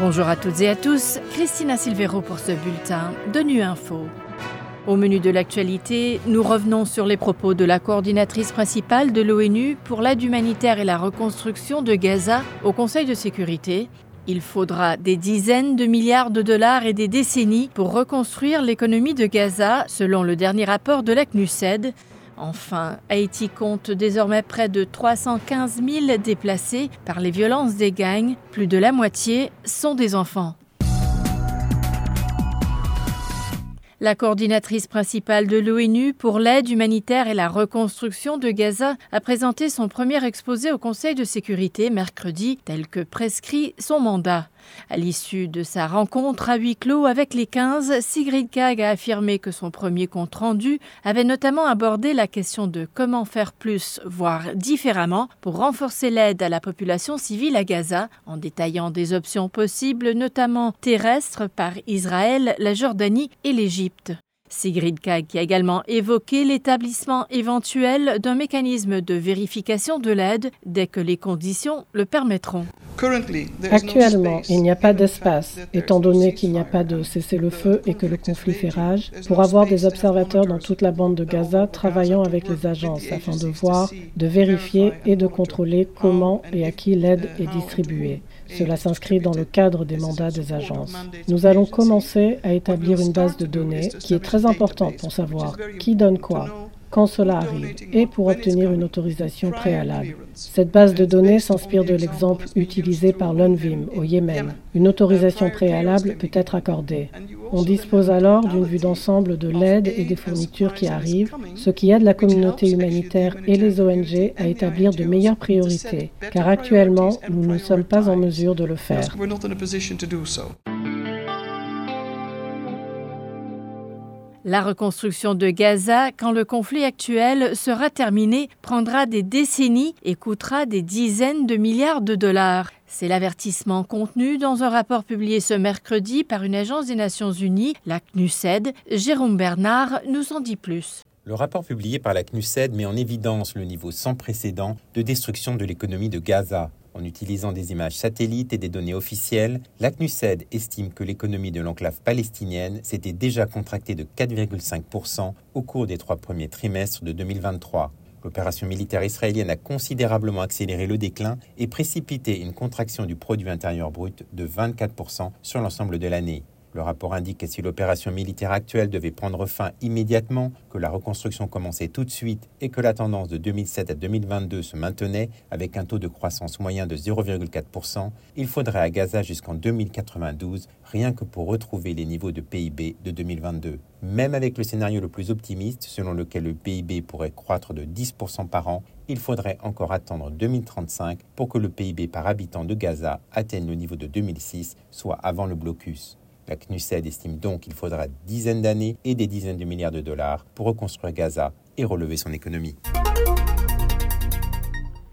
Bonjour à toutes et à tous, Christina Silvero pour ce bulletin de Nu Info. Au menu de l'actualité, nous revenons sur les propos de la coordinatrice principale de l'ONU pour l'aide humanitaire et la reconstruction de Gaza au Conseil de sécurité. Il faudra des dizaines de milliards de dollars et des décennies pour reconstruire l'économie de Gaza, selon le dernier rapport de la CNUSED. Enfin, Haïti compte désormais près de 315 000 déplacés par les violences des gangs. Plus de la moitié sont des enfants. La coordinatrice principale de l'ONU pour l'aide humanitaire et la reconstruction de Gaza a présenté son premier exposé au Conseil de sécurité mercredi, tel que prescrit son mandat. À l'issue de sa rencontre à huis clos avec les 15, Sigrid Kaag a affirmé que son premier compte rendu avait notamment abordé la question de comment faire plus, voire différemment, pour renforcer l'aide à la population civile à Gaza, en détaillant des options possibles, notamment terrestres par Israël, la Jordanie et l'Égypte. Sigrid Kaag qui a également évoqué l'établissement éventuel d'un mécanisme de vérification de l'aide dès que les conditions le permettront. Actuellement, il n'y a pas d'espace, étant donné qu'il n'y a pas de cessez-le-feu et que le conflit fait rage, pour avoir des observateurs dans toute la bande de Gaza travaillant avec les agences afin de voir, de vérifier et de contrôler comment et à qui l'aide est distribuée. Cela s'inscrit dans le cadre des mandats des agences. Nous allons commencer à établir une base de données qui est très importante pour savoir qui donne quoi, quand cela arrive et pour obtenir une autorisation préalable. Cette base de données s'inspire de l'exemple utilisé par l'UNVIM au Yémen. Une autorisation préalable peut être accordée. On dispose alors d'une vue d'ensemble de l'aide et des fournitures qui arrivent, ce qui aide la communauté humanitaire et les ONG à établir de meilleures priorités, car actuellement, nous ne sommes pas en mesure de le faire. La reconstruction de Gaza, quand le conflit actuel sera terminé, prendra des décennies et coûtera des dizaines de milliards de dollars. C'est l'avertissement contenu dans un rapport publié ce mercredi par une agence des Nations Unies, la CNUSED. Jérôme Bernard nous en dit plus. Le rapport publié par la CNUSED met en évidence le niveau sans précédent de destruction de l'économie de Gaza. En utilisant des images satellites et des données officielles, la CNUSED estime que l'économie de l'enclave palestinienne s'était déjà contractée de 4,5% au cours des trois premiers trimestres de 2023. L'opération militaire israélienne a considérablement accéléré le déclin et précipité une contraction du produit intérieur brut de 24% sur l'ensemble de l'année. Le rapport indique que si l'opération militaire actuelle devait prendre fin immédiatement, que la reconstruction commençait tout de suite et que la tendance de 2007 à 2022 se maintenait avec un taux de croissance moyen de 0,4%, il faudrait à Gaza jusqu'en 2092 rien que pour retrouver les niveaux de PIB de 2022. Même avec le scénario le plus optimiste, selon lequel le PIB pourrait croître de 10% par an, il faudrait encore attendre 2035 pour que le PIB par habitant de Gaza atteigne le niveau de 2006, soit avant le blocus. La CNUSED estime donc qu'il faudra dizaines d'années et des dizaines de milliards de dollars pour reconstruire Gaza et relever son économie.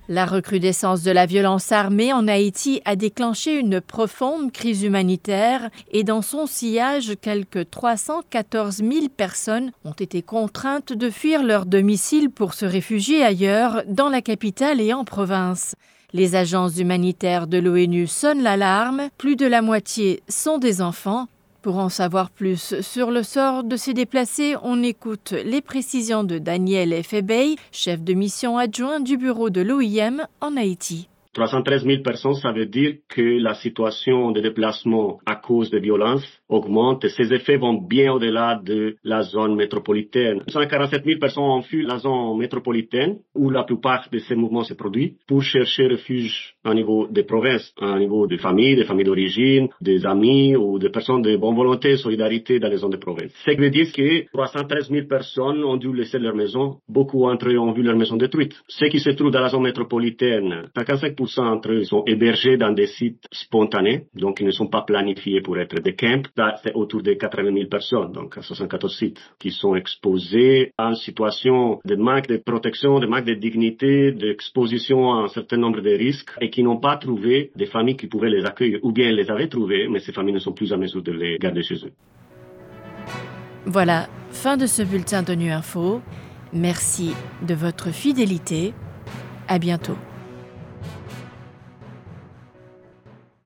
La recrudescence de la violence armée en Haïti a déclenché une profonde crise humanitaire et dans son sillage, quelques 314 000 personnes ont été contraintes de fuir leur domicile pour se réfugier ailleurs, dans la capitale et en province. Les agences humanitaires de l'ONU sonnent l'alarme, plus de la moitié sont des enfants. Pour en savoir plus sur le sort de ces déplacés, on écoute les précisions de Daniel Febey, chef de mission adjoint du bureau de l'OIM en Haïti. 313 000 personnes, ça veut dire que la situation de déplacement à cause de violences augmente ses effets vont bien au-delà de la zone métropolitaine. 147 000 personnes ont fui la zone métropolitaine où la plupart de ces mouvements se produisent pour chercher refuge au niveau des provinces, au niveau des familles, des familles d'origine, des amis ou des personnes de bonne volonté, solidarité dans les zones de province. Ce qui veut dire que 313 000 personnes ont dû laisser leur maison. Beaucoup d'entre eux ont vu leur maison détruite. Ceux qui se trouvent dans la zone métropolitaine, 55% d'entre eux sont hébergés dans des sites spontanés, donc ils ne sont pas planifiés pour être des camps. C'est autour de 80 000 personnes, donc 74 sites, qui sont exposés à une situation de manque de protection, de manque de dignité, d'exposition à un certain nombre de risques et qui n'ont pas trouvé des familles qui pouvaient les accueillir, ou bien les avaient trouvées, mais ces familles ne sont plus à mesure de les garder chez eux. Voilà, fin de ce bulletin de Nu Info. Merci de votre fidélité. À bientôt.